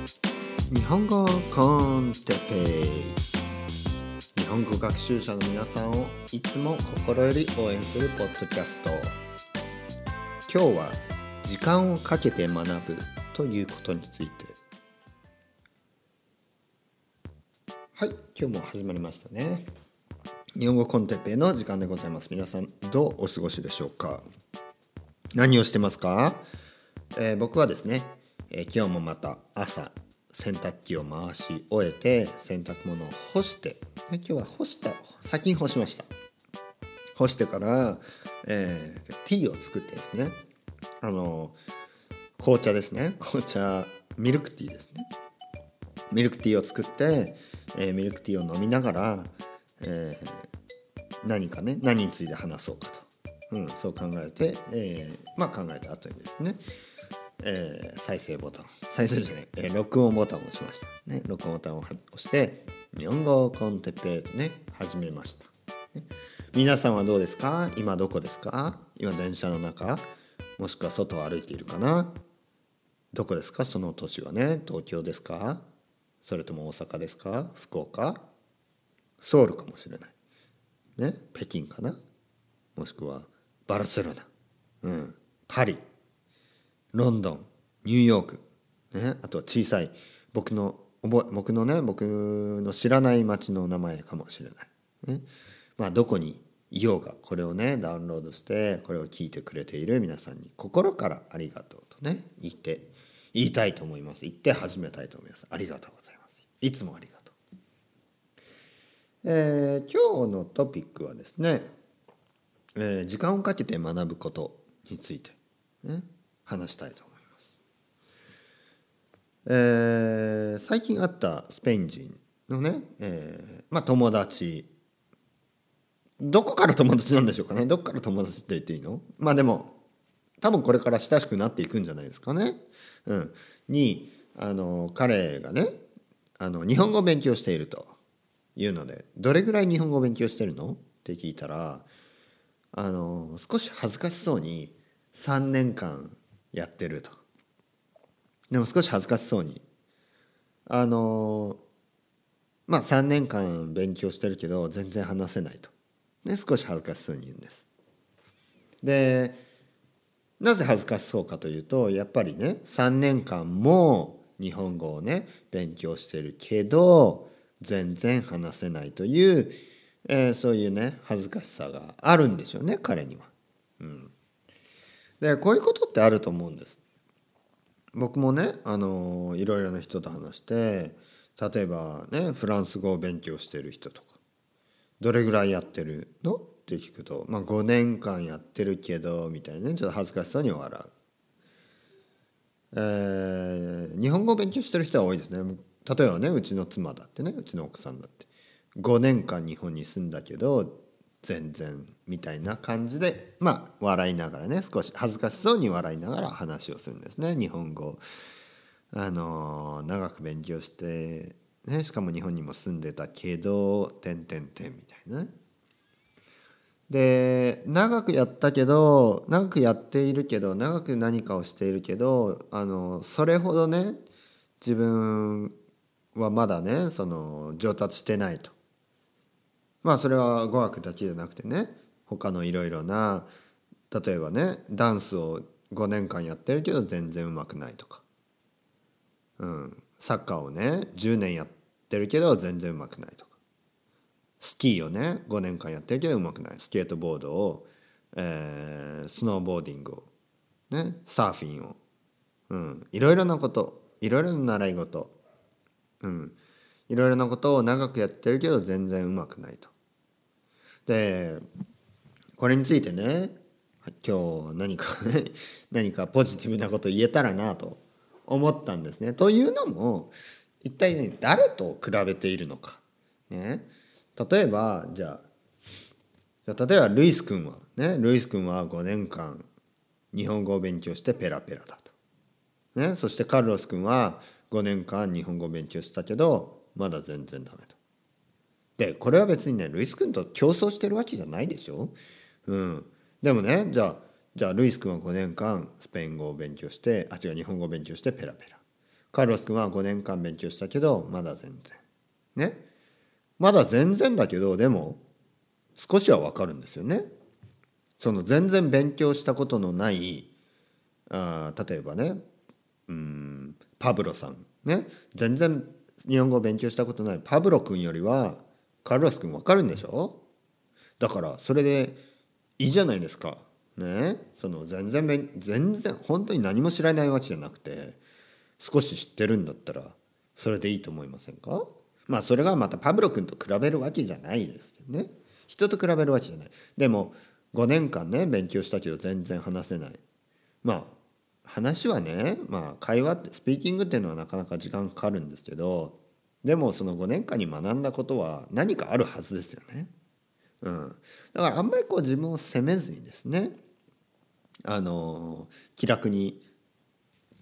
日本語コンテペイ。日本語学習者の皆さんをいつも心より応援するポッドキャスト。今日は時間をかけて学ぶということについて。はい。今日も始まりましたね。日本語コンテペイの時間でございます。皆さんどうお過ごしでしょうか？何をしてますか、えー、僕はですね、え、今日もまた朝洗濯機を回し終えて洗濯物を干して、今日は干した先に干しました。干してから、えー、ティーを作ってですねあの紅茶ですね。紅茶ミルクティーですね。ミルクティーを作って、えー、ミルクティーを飲みながら、えー、何かね何について話そうかと、うん、そう考えて、えー、まあ考えた後にですねえー、再生ボタン。再生じゃない、えー、録音ボタンを押しました。ね。録音ボタンを押して日本語コンテペね始めました、ね、皆さんはどうですか？今どこですか？今電車の中？もしくは外を歩いているかな？どこですか？その都市はね。東京ですか？それとも大阪ですか？福岡？ソウルかもしれない。ね。北京かな？もしくはバルセロナ？うん。パリ？ロンドンニューヨーク、ね、あとは小さい僕の僕のね僕の知らない街の名前かもしれない、ね、まあどこにいようがこれをねダウンロードしてこれを聞いてくれている皆さんに心からありがとうとね言って言いたいと思います。言って始めたいと思います。ありがとうございます。いつもありがとう、えー、今日のトピックはですね、えー、時間をかけて学ぶことについて。ね。話したいと思います。えー、最近会ったスペイン人のね、えー、まあ友達。どこから友達なんでしょうかね。どこから友達って言っていいの？まあでも多分これから親しくなっていくんじゃないですかね。うん、にあの彼がねあの日本語を勉強しているというのでどれぐらい日本語を勉強してるの？って聞いたらあの少し恥ずかしそうに3年間やってると。でも少し恥ずかしそうに。あのまあ3年間勉強してるけど全然話せないと。で少し恥ずかしそうに言うんです。でなぜ恥ずかしそうかというとやっぱりね3年間も日本語をね勉強してるけど全然話せないという、えー、そういうね恥ずかしさがあるんでしょうね彼には。うん、でこういうことってあると思うんです。僕もねあのいろいろな人と話して例えばねフランス語を勉強してる人とかどれぐらいやってるの？って聞くと、まあ、5年間やってるけどみたいなねちょっと恥ずかしさに笑う。えー、日本語を勉強してる人は多いですね。例えばねうちの妻だってねうちの奥さんだって5年間日本に住んだけど全然みたいな感じでまあ笑いながらね少し恥ずかしそうに笑いながら話をするんですね。日本語。あの長く勉強して、ね、しかも日本にも住んでたけど「てんてんてん」みたいなね。で長くやったけど長くやっているけど長く何かをしているけどあのそれほどね自分はまだねその上達してないと。まあそれは語学だけじゃなくてね他のいろいろな例えばねダンスを5年間やってるけど全然うまくないとか、うん、サッカーをね10年やってるけど全然うまくないとか。スキーをね5年間やってるけどうまくない。スケートボードを、えー、スノーボーディングを、ね、サーフィンを、うん、いろいろなこと。いろいろな習い事、うん、いろいろなことを長くやってるけど全然うまくないと。でこれについてね今日何か 何かポジティブなこと言えたらなと思ったんですね。というのも一体、ね、誰と比べているのか。ね、例えばじゃあ例えばルイス君はねルイス君は5年間日本語を勉強してペラペラだと。ね、そしてカルロス君は5年間日本語を勉強したけどまだ全然ダメと。でこれは別にねルイス君と競争してるわけじゃないでしょ？うん、でもねじゃあじゃあルイス君は5年間スペイン語を勉強してあ違う日本語を勉強してペラペラ。カルロス君は5年間勉強したけどまだ全然ね？まだ全然だけどでも少しは分かるんですよね。その全然勉強したことのないあ例えばねうんパブロさんね？全然日本語を勉強したことないパブロ君よりはカルロス君分かるんでしょ？だからそれでいいじゃないですか。ね？その全然全然本当に何も知らないわけじゃなくて少し知ってるんだったらそれでいいと思いませんか？まあそれがまたパブロ君と比べるわけじゃないですけどね。人と比べるわけじゃない。でも5年間ね勉強したけど全然話せない。まあ話はねまあ会話スピーキングっていうのはなかなか時間かかるんですけどでもその5年間に学んだことは何かあるはずですよね。うん、だからあんまりこう自分を責めずにですねあの気楽に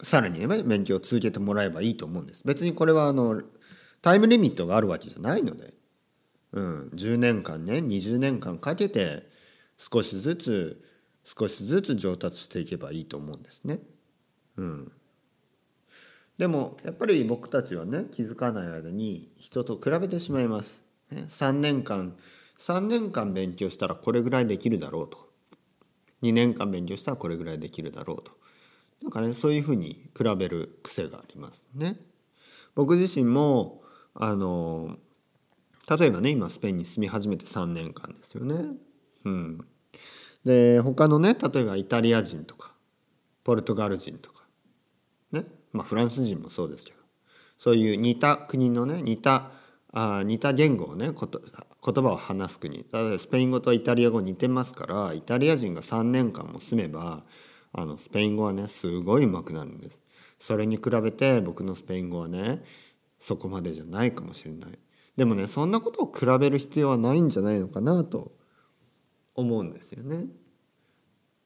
さらにね勉強を続けてもらえばいいと思うんです別にこれはあのタイムリミットがあるわけじゃないので、うん、10年間ね20年間かけて少しずつ少しずつ上達していけばいいと思うんですね。うん、でもやっぱり僕たちはね気づかない間に人と比べてしまいます。ね、3年間3年間勉強したらこれぐらいできるだろうと2年間勉強したらこれぐらいできるだろうとなんかねそういうふうに比べる癖がありますね。僕自身もあの例えばね今スペインに住み始めて3年間ですよね。うん、で他のね例えばイタリア人とかポルトガル人とかまあフランス人もそうですけどそういう似た国のね似たあ似た言語をねこと言葉を話す国例えばスペイン語とイタリア語似てますからイタリア人が3年間も住めばあのスペイン語はねすごい上手くなるんです。それに比べて僕のスペイン語はねそこまでじゃないかもしれない。でもねそんなことを比べる必要はないんじゃないのかなと思うんですよね。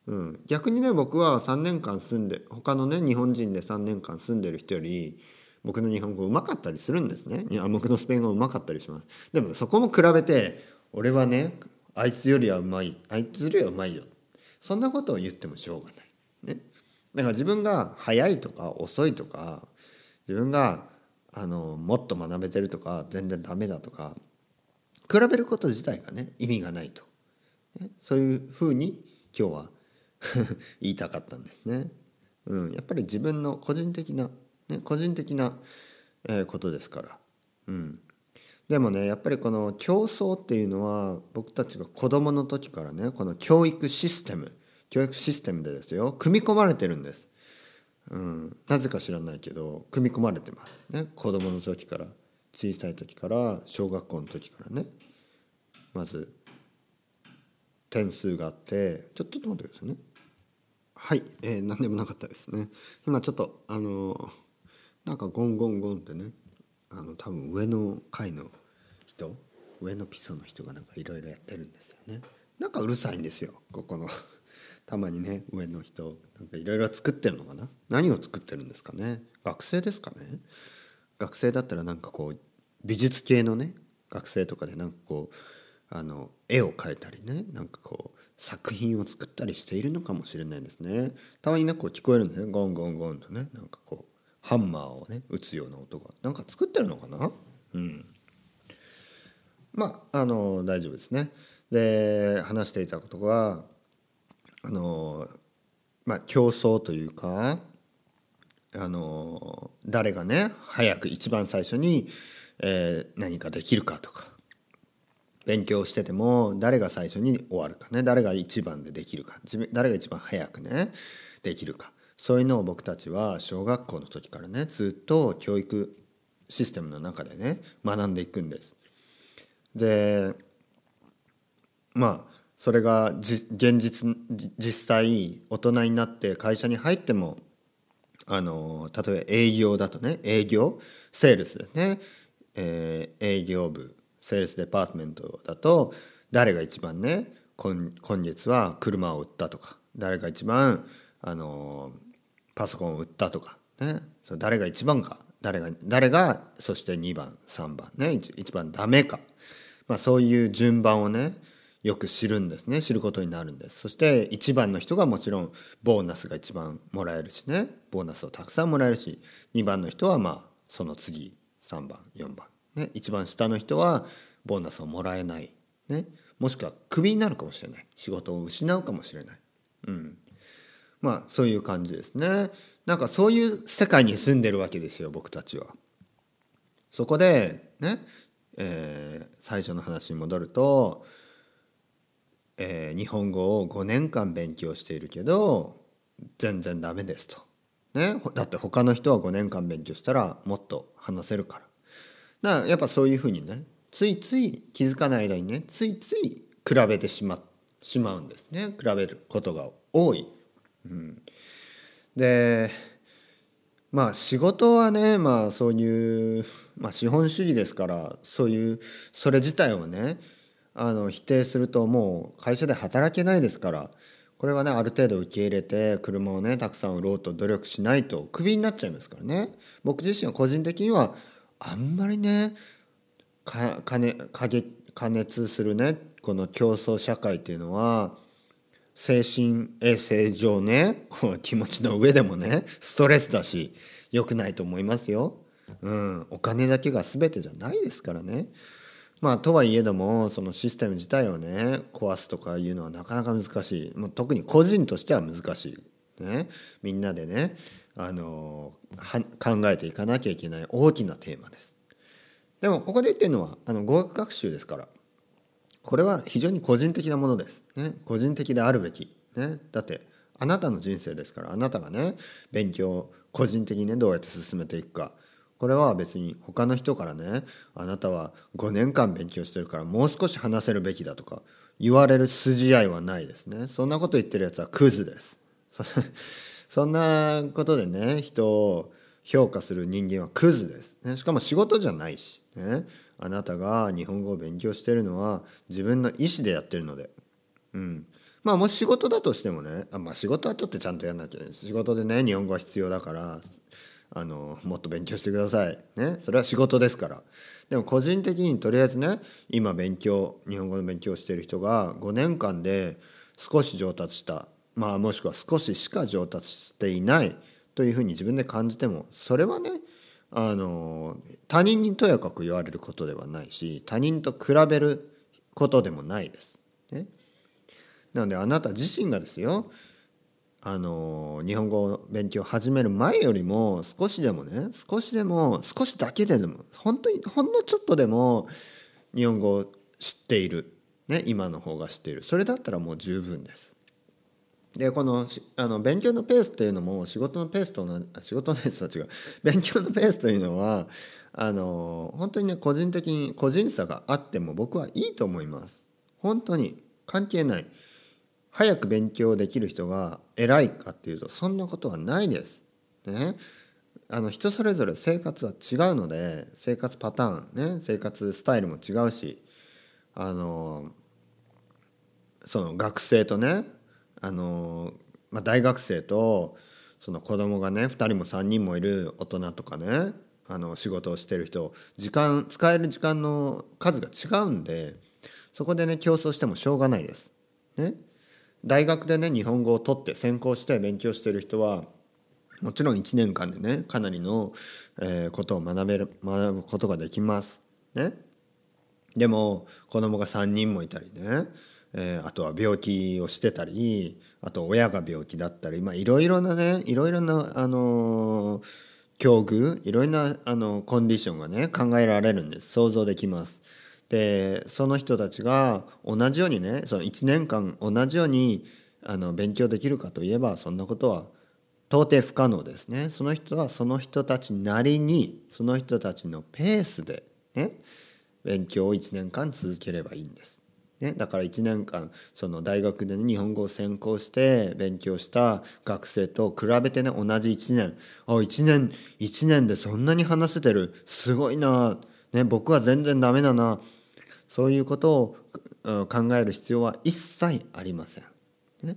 うん、逆にね僕は3年間住んで他のね日本人で3年間住んでる人より僕の日本語うまかったりするんですね。いや僕のスペイン語うまかったりします。でもそこも比べて俺はねあいつよりはうまいあいつよりはうまいよ。そんなことを言ってもしょうがない。ね。だから自分が早いとか遅いとか自分があのもっと学べてるとか全然ダメだとか比べること自体がね意味がないと、ね、そういうふうに今日は 言いたかったんですね。うん、やっぱり自分の個人的なね、個人的な、えことですから。うん、でもねやっぱりこの競争っていうのは僕たちが子どもの時からねこの教育システム教育システムでですよ組み込まれてるんです。うん、なぜか知らないけど組み込まれてますね子どもの時から小さい時から小学校の時からねまず点数があってちょちょっと待ってくださいねはい、えー、何でもなかったですね。今ちょっとあのーなんかゴンゴンゴンってねあの多分上の階の人上のピソの人がなんかいろいろやってるんですよね。なんかうるさいんですよ。ここの たまにね上の人なんかいろいろ作ってるのかな？何を作ってるんですかね？学生ですかね？学生だったらなんかこう美術系のね学生とかでなんかこうあの絵を描いたりねなんかこう作品を作ったりしているのかもしれないですね。たまにねこう聞こえるんですね。ゴンゴンゴンとねなんかこうハンマーをね打つような音が。なんか作ってるのかな？うん。まああの大丈夫ですね。で話していたことはあのまあ競争というかあの誰がね早く一番最初に、えー、何かできるかとか勉強してても誰が最初に終わるかね。誰が一番でできるか。誰が一番早くねできるか。そういうのを僕たちは小学校の時からねずっと教育システムの中でね学んでいくんです。でまあそれが現実実際大人になって会社に入ってもあの例えば営業だとね営業セールスですね、えー、営業部。 sales department だと誰が一番ね今今月は車を売ったとか誰が一番あのパソコンを売ったとかね。誰が一番か誰が誰がそして2番3番ね。1, 番ダメか、まあ、そういう順番をねよく知るんですね。知ることになるんです。そして1番の人がもちろんボーナスが一番もらえるしね。ボーナスをたくさんもらえるし2番の人はまあその次3番4番、ね、一番下の人はボーナスをもらえない、ね、もしくはクビになるかもしれない仕事を失うかもしれない、うん、まあそういう感じですねなんかそういう世界に住んでるわけですよ僕たちは。そこでね、えー、最初の話に戻るとえー、日本語を5年間勉強しているけど全然ダメですと。ね、だって他の人は5年間勉強したらもっと話せるから。だからやっぱそういうふうにねついつい気づかない間にねついつい比べてしましまうんですね。比べることが多い。うん、でまあ仕事はねまあそういう、まあ、資本主義ですからそういうそれ自体をねあの否定するともう会社で働けないですからこれはねある程度受け入れて車をねたくさん売ろうと努力しないとクビになっちゃいますからね。僕自身は個人的にはあんまりねか加加熱するねこの競争社会っていうのは精神衛生上ねこう気持ちの上でもねストレスだし良くないと思いますよ。うん、お金だけが全てじゃないですからね。まあとはいえどもそのシステム自体をね壊すとかいうのはなかなか難しい、まあ、特に個人としては難しい、ね、みんなでねあの考えていかなきゃいけない大きなテーマです。でもここで言ってるのはあの語学学習ですからこれは非常に個人的なものです。ね、個人的であるべき、ね、だってあなたの人生ですからあなたがね勉強個人的にねどうやって進めていくか。これは別に他の人からねあなたは5年間勉強してるからもう少し話せるべきだとか言われる筋合いはないですね。そんなこと言ってるやつはクズです。そんなことでね人を評価する人間はクズです、ね、しかも仕事じゃないし、ね、あなたが日本語を勉強してるのは自分の意思でやってるので。うん。まあもし仕事だとしてもねあまあ仕事はちょっとちゃんとやんなきゃいけない仕事でね日本語は必要だからあのもっと勉強してください。ねそれは仕事ですから。でも個人的にとりあえずね今勉強日本語の勉強してる人が5年間で少し上達したまあもしくは少ししか上達していないというふうに自分で感じてもそれはねあの他人にとやかく言われることではないし他人と比べることでもないです。ね、なのであなた自身がですよあの日本語を勉強を始める前よりも少しでもね少しでも少しだけでも本当にほんのちょっとでも日本語を知っている、ね、今の方が知っているそれだったらもう十分です。でこのあの勉強のペースっていうのも仕事のペースと同じ仕事のペースと違う 勉強のペースというのはあの本当にね個人的に個人差があっても僕はいいと思います。本当に関係ない。早く勉強できる人が偉いかっていうとそんなことはないです。ね、あの人それぞれ生活は違うので生活パターンね生活スタイルも違うしあのその学生とねあの、まあ、大学生とその子供がね2人も3人もいる大人とかねあの仕事をしてる人時間使える時間の数が違うんでそこでね競争してもしょうがないです。ね、大学でね日本語を取って専攻して勉強してる人はもちろん1年間でねかなりの、えー、ことを学べる学ぶことができます。ね、でも子供が3人もいたりね、えー、あとは病気をしてたりあと親が病気だったりいろいろなねいろいろな、あのー、境遇いろいろなあのコンディションがね考えられるんです想像できます。でその人たちが同じようにねその1年間同じようにあの勉強できるかといえばそんなことは到底不可能ですね。その人はその人たちなりにその人たちのペースでね勉強を1年間続ければいいんです。ね、だから1年間その大学で、ね、日本語を専攻して勉強した学生と比べてね同じ1年。あ1年1年でそんなに話せてる。すごいな、ね、僕は全然ダメだな。そういうことを考える必要は一切ありません。ね、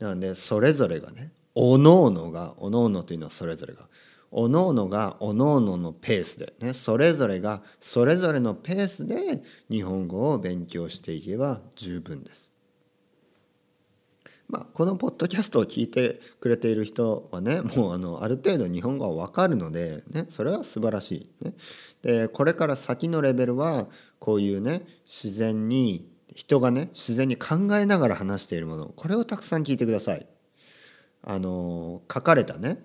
なのでそれぞれがねおのおのがおのおのというのはそれぞれがおのおのがおのおののペースで、ね、それぞれがそれぞれのペースで日本語を勉強していけば十分です。まあ、このポッドキャストを聞いてくれている人はねもうあのある程度日本語は分かるので、ね、それは素晴らしい、ね。でこれから先のレベルはこういうね自然に人がね自然に考えながら話しているものこれをたくさん聞いてください。あの書かれたね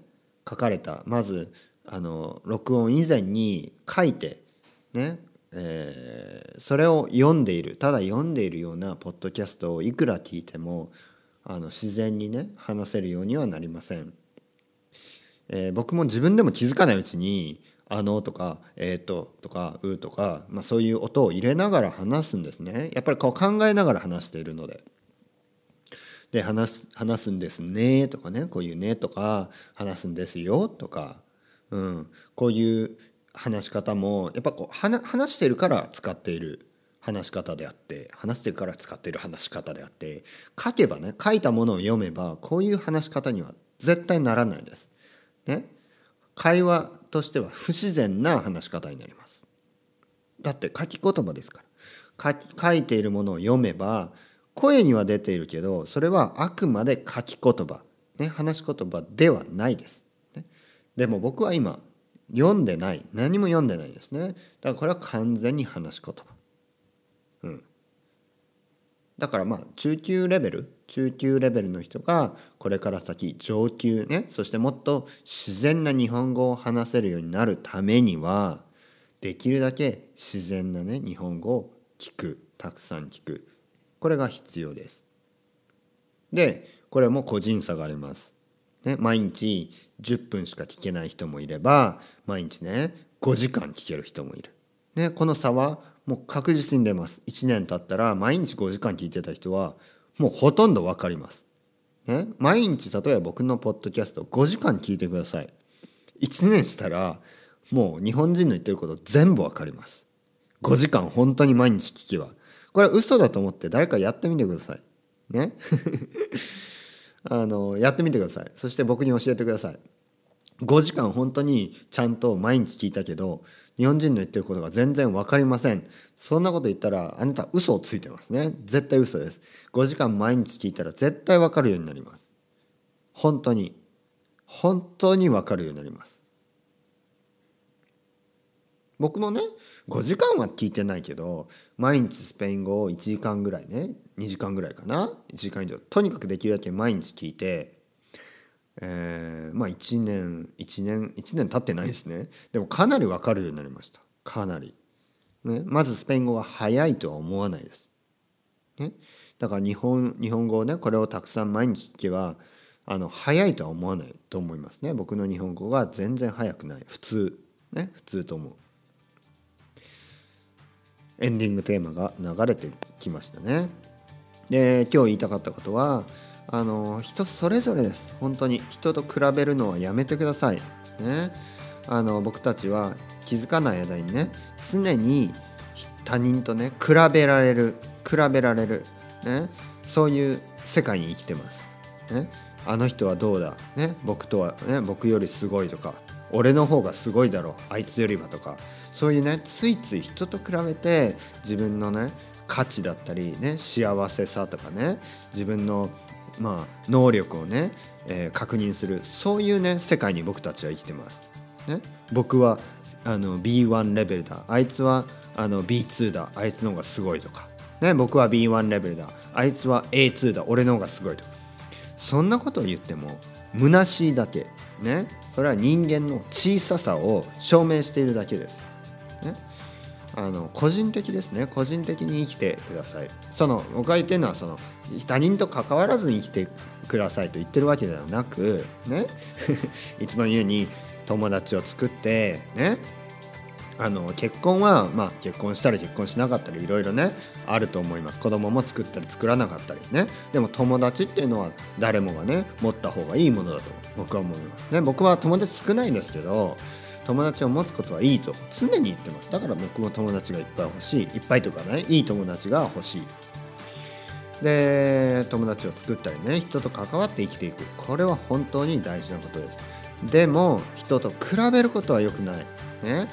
書かれた。まずあの録音以前に書いてねえー、それを読んでいる。ただ読んでいるようなポッドキャストをいくら聞いてもあの自然にね話せるようにはなりません、えー、僕も自分でも気づかないうちに「あの」とか「えーと」とか「う」とか、まあ、そういう音を入れながら話すんですね。やっぱりこう考えながら話しているので。で話す話すんですねとかねこういうねとか話すんですよとか、うん、こういう話し方もやっぱこう話してるから使っている話し方であって話してるから使っている話し方であって書けばね書いたものを読めばこういう話し方には絶対ならないです。ね、会話としては不自然な話し方になります。だって書き言葉ですから書書いているものを読めば声には出ているけどそれはあくまで書き言葉、ね、話し言葉ではないです。ね、でも僕は今読んでない。何も読んでないですね。だからこれは完全に話し言葉。うん、だからまあ中級レベル？中級レベルの人がこれから先上級ねそしてもっと自然な日本語を話せるようになるためにはできるだけ自然なね日本語を聞く。たくさん聞く。これが必要です。でこれも個人差があります。ね、毎日10分しか聞けない人もいれば毎日ね5時間聞ける人もいる。ね、この差はもう確実に出ます。1年経ったら毎日5時間聞いてた人はもうほとんど分かります。ね、毎日例えば僕のポッドキャスト5時間聞いてください。1年したらもう日本人の言ってること全部分かります。5時間本当に毎日聞けば。これは嘘だと思って誰かやってみてください。ね？あの、やってみてください。そして僕に教えてください。5時間本当にちゃんと毎日聞いたけど、日本人の言ってることが全然分かりません。そんなこと言ったら、あなた嘘をついてますね。絶対嘘です。5時間毎日聞いたら絶対分かるようになります。本当に。本当に分かるようになります。僕もね、5時間は聞いてないけど毎日スペイン語を1時間ぐらいね2時間ぐらいかな？1時間以上。とにかくできるだけ毎日聞いてえー、まあ1年1年1年経ってないですね。でもかなり分かるようになりました。かなり、ね、まずスペイン語は早いとは思わないです、ね、だから日本日本語をねこれをたくさん毎日聞けばあの早いとは思わないと思いますね。僕の日本語が全然早くない。普通。ね。普通と思う。エンディングテーマが流れてきましたね。で今日言いたかったことはあの人それぞれです。本当に。人と比べるのはやめてください。ね、あの僕たちは気づかない間にね常に他人とね比べられる。比べられる、ね、そういう世界に生きてます。ね、あの人はどうだ、ね、僕とは、ね、僕よりすごいとか俺の方がすごいだろう。あいつよりはとか。そういうねついつい人と比べて自分のね価値だったりね幸せさとかね自分のまあ能力をね、えー、確認するそういうね世界に僕たちは生きてます。ね、僕はあの B1 レベルだ。あいつはあの B2 だ。あいつの方がすごいとか、ね、僕は B1 レベルだ。あいつは A2 だ。俺の方がすごいとか。そんなことを言っても虚しいだけ。ねそれは人間の小ささを証明しているだけです、あの個人的ですね。個人的に生きてください。その僕が言ってるのはその他人と関わらずに生きてくださいと言ってるわけではなくね。いつも言うに友達を作ってね。あの結婚はまあ結婚したり結婚しなかったりいろいろねあると思います。子供も作ったり作らなかったりね。でも友達っていうのは誰もがね持った方がいいものだと僕は思います。ね。僕は友達少ないんですけど友達を持つことはいいと常に言ってます。だから僕も友達がいっぱい欲しい。いっぱいとかねい。い友達が欲しい。で友達を作ったりね人と関わって生きていく。これは本当に大事なことです。でも人と比べることは良くない。ね。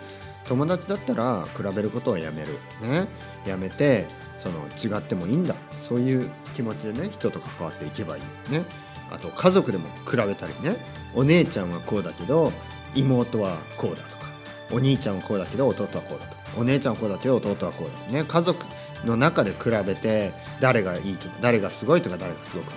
友達だったら比べることをやめる。ね。やめてその違ってもいいんだ。そういう気持ちでね人と関わっていけばいい。ね。あと家族でも比べたりね。お姉ちゃんはこうだけど妹はこうだとかお兄ちゃんはこうだけど弟はこうだとかお姉ちゃんはこうだけど弟はこうだね家族の中で比べて誰がいいとか誰がすごいとか誰がすごくない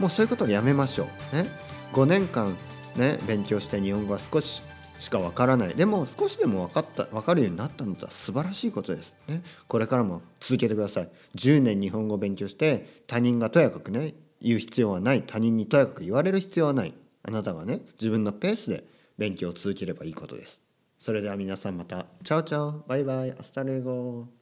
もうそういうことをやめましょうね。5年間ね勉強して日本語は少ししかわからない。でも少しでも分かった分かるようになったのとは素晴らしいことですね。これからも続けてください。10年日本語を勉強して他人がとやかくね言う必要はない。他人にとやかく言われる必要はない。あなたがね自分のペースで勉強を続ければいいことです。それでは皆さんまた。 Chao chao。バイバイ。 Hasta luego